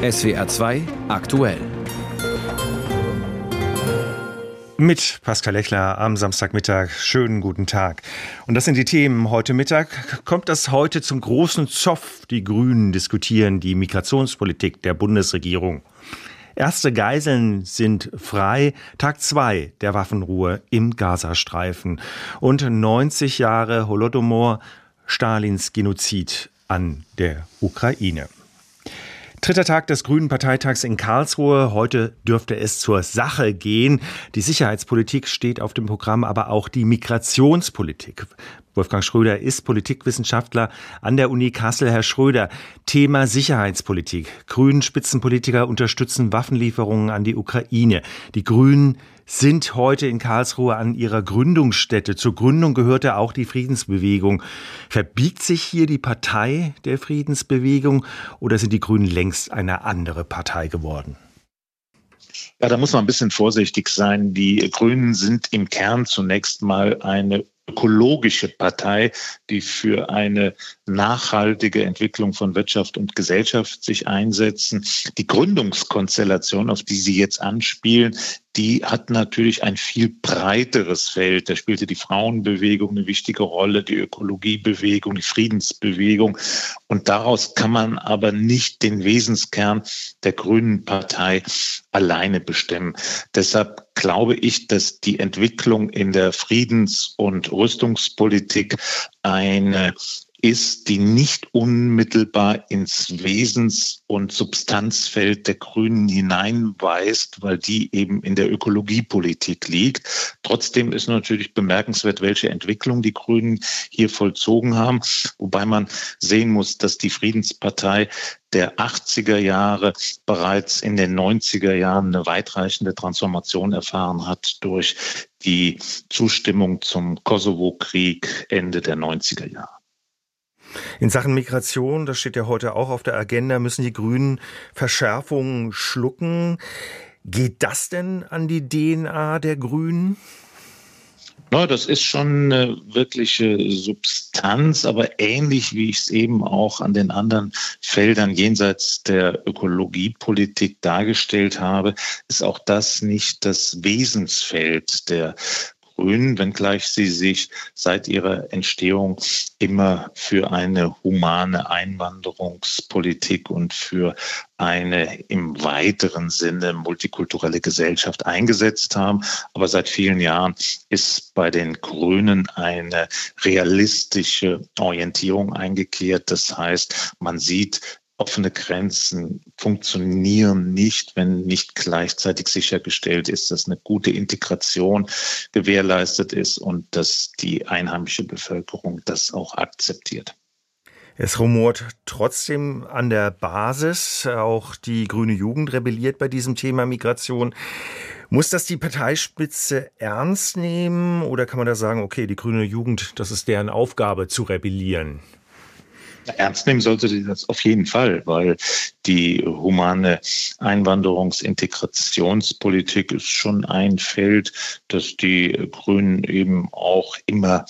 SWR 2 aktuell. Mit Pascal Lechler am Samstagmittag. Schönen guten Tag. Und das sind die Themen heute Mittag. Kommt das heute zum großen Zoff? Die Grünen diskutieren die Migrationspolitik der Bundesregierung. Erste Geiseln sind frei. Tag zwei der Waffenruhe im Gazastreifen. Und 90 Jahre Holodomor, Stalins Genozid an der Ukraine. Dritter Tag des Grünen Parteitags in Karlsruhe. Heute dürfte es zur Sache gehen. Die Sicherheitspolitik steht auf dem Programm, aber auch die Migrationspolitik. Wolfgang Schröder ist Politikwissenschaftler an der Uni Kassel. Herr Schröder, Thema Sicherheitspolitik. Grünen Spitzenpolitiker unterstützen Waffenlieferungen an die Ukraine. Die Grünen sind heute in Karlsruhe an ihrer Gründungsstätte. Zur Gründung gehörte auch die Friedensbewegung. Verbiegt sich hier die Partei der Friedensbewegung oder sind die Grünen längst eine andere Partei geworden? Ja, da muss man ein bisschen vorsichtig sein. Die Grünen sind im Kern zunächst mal eine ökologische Partei, die für eine nachhaltige Entwicklung von Wirtschaft und Gesellschaft sich einsetzen. Die Gründungskonstellation, auf die Sie jetzt anspielen, die hat natürlich ein viel breiteres Feld. Da spielte die Frauenbewegung eine wichtige Rolle, die Ökologiebewegung, die Friedensbewegung. Und daraus kann man aber nicht den Wesenskern der Grünen Partei alleine bestimmen. Deshalb glaube ich, dass die Entwicklung in der Friedens- und Rüstungspolitik eine ist, die nicht unmittelbar ins Wesens- und Substanzfeld der Grünen hineinweist, weil die eben in der Ökologiepolitik liegt. Trotzdem ist natürlich bemerkenswert, welche Entwicklung die Grünen hier vollzogen haben, wobei man sehen muss, dass die Friedenspartei der 80er Jahre bereits in den 90er Jahren eine weitreichende Transformation erfahren hat durch die Zustimmung zum Kosovo-Krieg Ende der 90er Jahre. In Sachen Migration, das steht ja heute auch auf der Agenda, müssen die Grünen Verschärfungen schlucken. Geht das denn an die DNA der Grünen? No, das ist schon eine wirkliche Substanz, aber ähnlich wie ich es eben auch an den anderen Feldern jenseits der Ökologiepolitik dargestellt habe, ist auch das nicht das Wesensfeld der Grünen, wenngleich sie sich seit ihrer Entstehung immer für eine humane Einwanderungspolitik und für eine im weiteren Sinne multikulturelle Gesellschaft eingesetzt haben. Aber seit vielen Jahren ist bei den Grünen eine realistische Orientierung eingekehrt. Das heißt, man sieht offene Grenzen funktionieren nicht, wenn nicht gleichzeitig sichergestellt ist, dass eine gute Integration gewährleistet ist und dass die einheimische Bevölkerung das auch akzeptiert. Es rumort trotzdem an der Basis. Auch die grüne Jugend rebelliert bei diesem Thema Migration. Muss das die Parteispitze ernst nehmen oder kann man da sagen, okay, die grüne Jugend, das ist deren Aufgabe zu rebellieren? Ernst nehmen sollte sie das auf jeden Fall, weil die humane Einwanderungsintegrationspolitik ist schon ein Feld, das die Grünen eben auch immer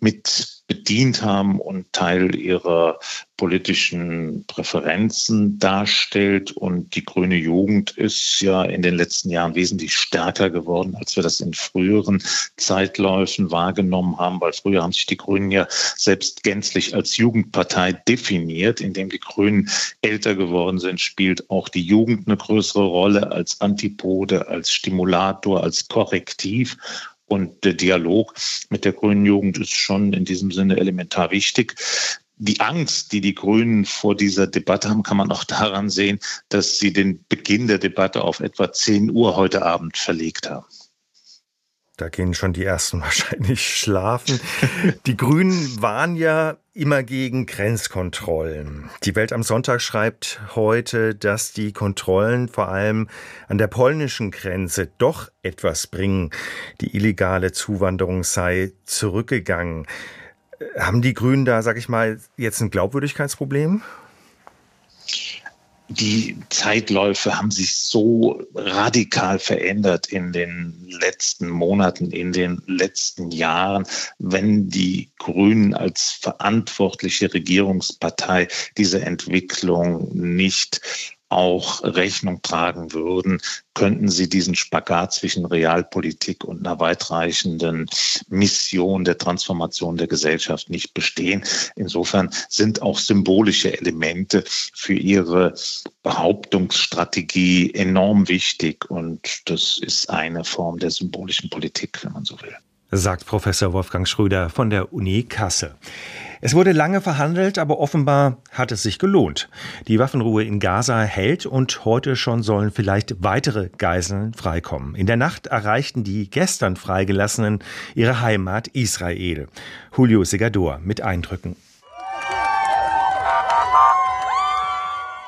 mit bedient haben und Teil ihrer politischen Präferenzen darstellt. Und die grüne Jugend ist ja in den letzten Jahren wesentlich stärker geworden, als wir das in früheren Zeitläufen wahrgenommen haben, weil früher haben sich die Grünen ja selbst gänzlich als Jugendpartei definiert. Indem die Grünen älter geworden sind, spielt auch die Jugend eine größere Rolle als Antipode, als Stimulator, als Korrektiv. Und der Dialog mit der grünen Jugend ist schon in diesem Sinne elementar wichtig. Die Angst, die die Grünen vor dieser Debatte haben, kann man auch daran sehen, dass sie den Beginn der Debatte auf etwa 10 Uhr heute Abend verlegt haben. Da gehen schon die ersten wahrscheinlich schlafen. Die Grünen waren ja immer gegen Grenzkontrollen. Die Welt am Sonntag schreibt heute, dass die Kontrollen vor allem an der polnischen Grenze doch etwas bringen. Die illegale Zuwanderung sei zurückgegangen. Haben die Grünen da, sag ich mal, jetzt ein Glaubwürdigkeitsproblem? Die Zeitläufe haben sich so radikal verändert in den letzten Monaten, in den letzten Jahren, wenn die Grünen als verantwortliche Regierungspartei diese Entwicklung nicht auch Rechnung tragen würden, könnten sie diesen Spagat zwischen Realpolitik und einer weitreichenden Mission der Transformation der Gesellschaft nicht bestehen. Insofern sind auch symbolische Elemente für ihre Behauptungsstrategie enorm wichtig und das ist eine Form der symbolischen Politik, wenn man so will sagt Professor Wolfgang Schröder von der Uni Kassel. Es wurde lange verhandelt, aber offenbar hat es sich gelohnt. Die Waffenruhe in Gaza hält und heute schon sollen vielleicht weitere Geiseln freikommen. In der Nacht erreichten die gestern Freigelassenen ihre Heimat Israel. Julio Segador mit Eindrücken.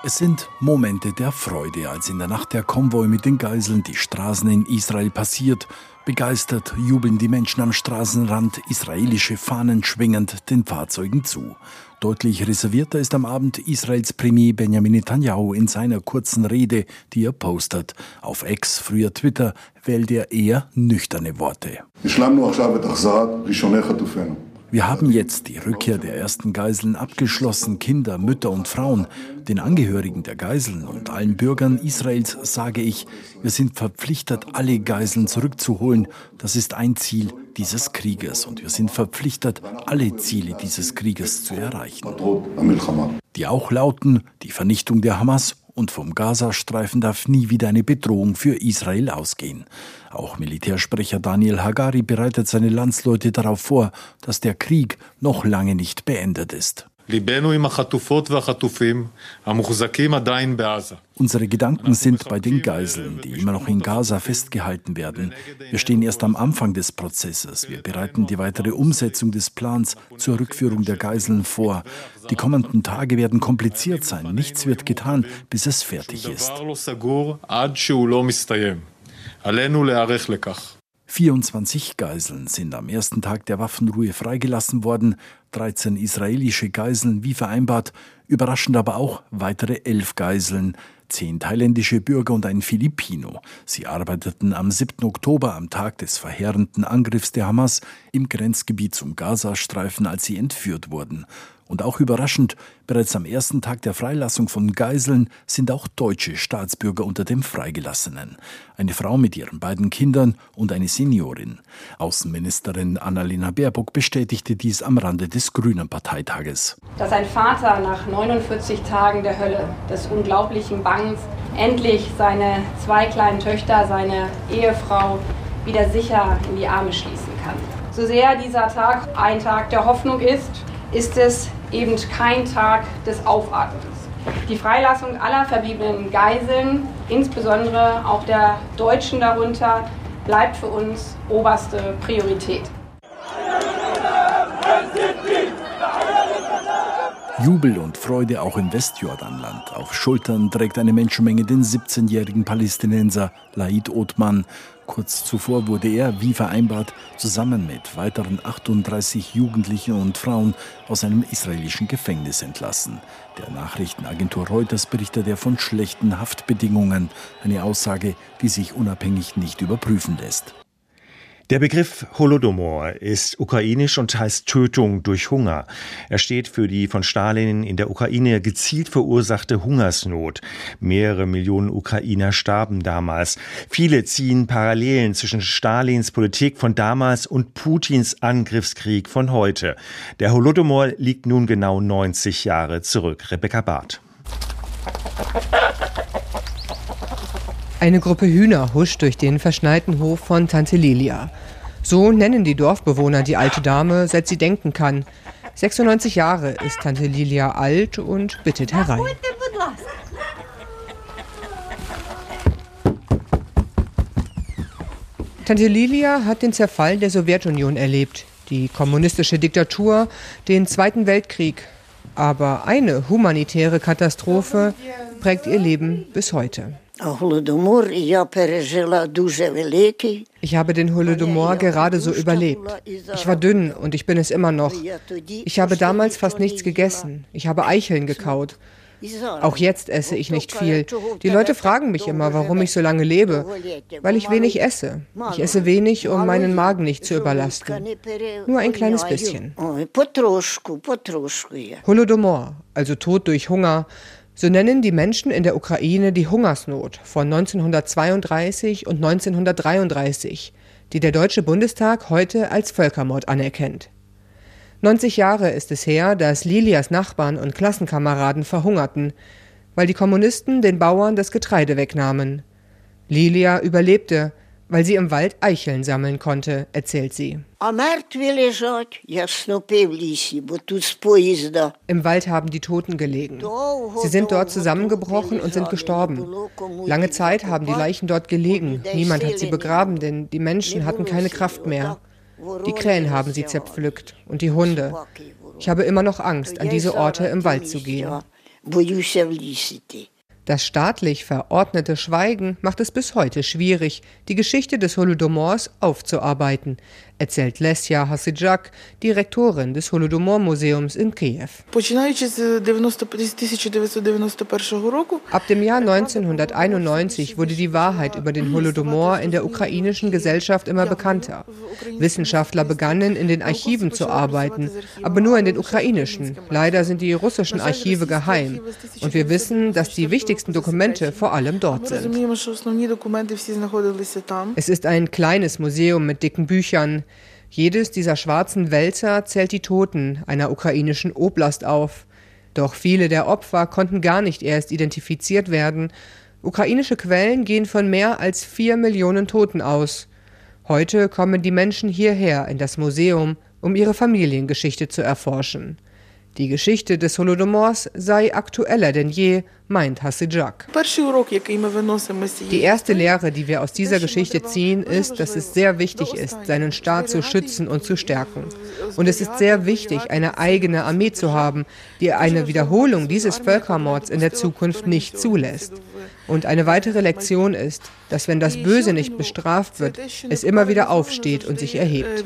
Es sind Momente der Freude, als in der Nacht der Konvoi mit den Geiseln die Straßen in Israel passiert Begeistert jubeln die Menschen am Straßenrand, israelische Fahnen schwingend den Fahrzeugen zu. Deutlich reservierter ist am Abend Israels Premier Benjamin Netanyahu in seiner kurzen Rede, die er postet. Auf Ex, früher Twitter, wählt er eher nüchterne Worte. Wir haben jetzt die Rückkehr der ersten Geiseln abgeschlossen. Kinder, Mütter und Frauen, den Angehörigen der Geiseln und allen Bürgern Israels sage ich, wir sind verpflichtet, alle Geiseln zurückzuholen. Das ist ein Ziel dieses Krieges und wir sind verpflichtet, alle Ziele dieses Krieges zu erreichen. Die auch lauten die Vernichtung der Hamas und vom Gazastreifen darf nie wieder eine Bedrohung für Israel ausgehen. Auch Militärsprecher Daniel Hagari bereitet seine Landsleute darauf vor, dass der Krieg noch lange nicht beendet ist. Unsere Gedanken sind bei den Geiseln, die immer noch in Gaza festgehalten werden. Wir stehen erst am Anfang des Prozesses. Wir bereiten die weitere Umsetzung des Plans zur Rückführung der Geiseln vor. Die kommenden Tage werden kompliziert sein. Nichts wird getan, bis es fertig ist. 24 Geiseln sind am ersten Tag der Waffenruhe freigelassen worden, 13 israelische Geiseln wie vereinbart, überraschend aber auch weitere elf Geiseln, zehn thailändische Bürger und ein Filipino. Sie arbeiteten am 7. Oktober, am Tag des verheerenden Angriffs der Hamas, im Grenzgebiet zum Gazastreifen, als sie entführt wurden. Und auch überraschend, bereits am ersten Tag der Freilassung von Geiseln sind auch deutsche Staatsbürger unter den Freigelassenen. Eine Frau mit ihren beiden Kindern und eine Seniorin. Außenministerin Annalena Baerbock bestätigte dies am Rande des Grünen Parteitages. Dass ein Vater nach 49 Tagen der Hölle, des unglaublichen Bangens, endlich seine zwei kleinen Töchter, seine Ehefrau wieder sicher in die Arme schließen kann. So sehr dieser Tag ein Tag der Hoffnung ist, ist es eben kein Tag des Aufatmens. Die Freilassung aller verbliebenen Geiseln, insbesondere auch der Deutschen darunter, bleibt für uns oberste Priorität. Jubel und Freude auch im Westjordanland. Auf Schultern trägt eine Menschenmenge den 17-jährigen Palästinenser Laid Othman. Kurz zuvor wurde er, wie vereinbart, zusammen mit weiteren 38 Jugendlichen und Frauen aus einem israelischen Gefängnis entlassen. Der Nachrichtenagentur Reuters berichtet er von schlechten Haftbedingungen, eine Aussage, die sich unabhängig nicht überprüfen lässt. Der Begriff Holodomor ist ukrainisch und heißt Tötung durch Hunger. Er steht für die von Stalin in der Ukraine gezielt verursachte Hungersnot. Mehrere Millionen Ukrainer starben damals. Viele ziehen Parallelen zwischen Stalins Politik von damals und Putins Angriffskrieg von heute. Der Holodomor liegt nun genau 90 Jahre zurück. Rebecca Barth. Eine Gruppe Hühner huscht durch den verschneiten Hof von Tante Lilia. So nennen die Dorfbewohner die alte Dame, seit sie denken kann. 96 Jahre ist Tante Lilia alt und bittet herein. Tante Lilia hat den Zerfall der Sowjetunion erlebt, die kommunistische Diktatur, den Zweiten Weltkrieg. Aber eine humanitäre Katastrophe prägt ihr Leben bis heute. Ich habe den Holodomor gerade so überlebt. Ich war dünn und ich bin es immer noch. Ich habe damals fast nichts gegessen. Ich habe Eicheln gekaut. Auch jetzt esse ich nicht viel. Die Leute fragen mich immer, warum ich so lange lebe. Weil ich wenig esse. Ich esse wenig, um meinen Magen nicht zu überlasten. Nur ein kleines bisschen. Holodomor, also Tod durch Hunger, So nennen die Menschen in der Ukraine die Hungersnot von 1932 und 1933, die der Deutsche Bundestag heute als Völkermord anerkennt. 90 Jahre ist es her, dass Lilias Nachbarn und Klassenkameraden verhungerten, weil die Kommunisten den Bauern das Getreide wegnahmen. Lilia überlebte, weil sie im Wald Eicheln sammeln konnte, erzählt sie. Im Wald haben die Toten gelegen. Sie sind dort zusammengebrochen und sind gestorben. Lange Zeit haben die Leichen dort gelegen. Niemand hat sie begraben, denn die Menschen hatten keine Kraft mehr. Die Krähen haben sie zerpflückt und die Hunde. Ich habe immer noch Angst, an diese Orte im Wald zu gehen. Das staatlich verordnete Schweigen macht es bis heute schwierig, die Geschichte des Holodomors aufzuarbeiten, erzählt Lesja Hasidjak, Direktorin des Holodomor-Museums in Kiew. Ab dem Jahr 1991 wurde die Wahrheit über den Holodomor in der ukrainischen Gesellschaft immer bekannter. Wissenschaftler begannen, in den Archiven zu arbeiten, aber nur in den ukrainischen. Leider sind die russischen Archive geheim. Und wir wissen, dass die wichtigsten Dokumente vor allem dort sind. Es ist ein kleines Museum mit dicken Büchern. Jedes dieser schwarzen Wälzer zählt die Toten einer ukrainischen Oblast auf. Doch viele der Opfer konnten gar nicht erst identifiziert werden. Ukrainische Quellen gehen von mehr als vier Millionen Toten aus. Heute kommen die Menschen hierher in das Museum, um ihre Familiengeschichte zu erforschen. Die Geschichte des Holodomors sei aktueller denn je, meint Hasidjak. Die erste Lehre, die wir aus dieser Geschichte ziehen, ist, dass es sehr wichtig ist, seinen Staat zu schützen und zu stärken. Und es ist sehr wichtig, eine eigene Armee zu haben, die eine Wiederholung dieses Völkermords in der Zukunft nicht zulässt. Und eine weitere Lektion ist, dass wenn das Böse nicht bestraft wird, es immer wieder aufsteht und sich erhebt.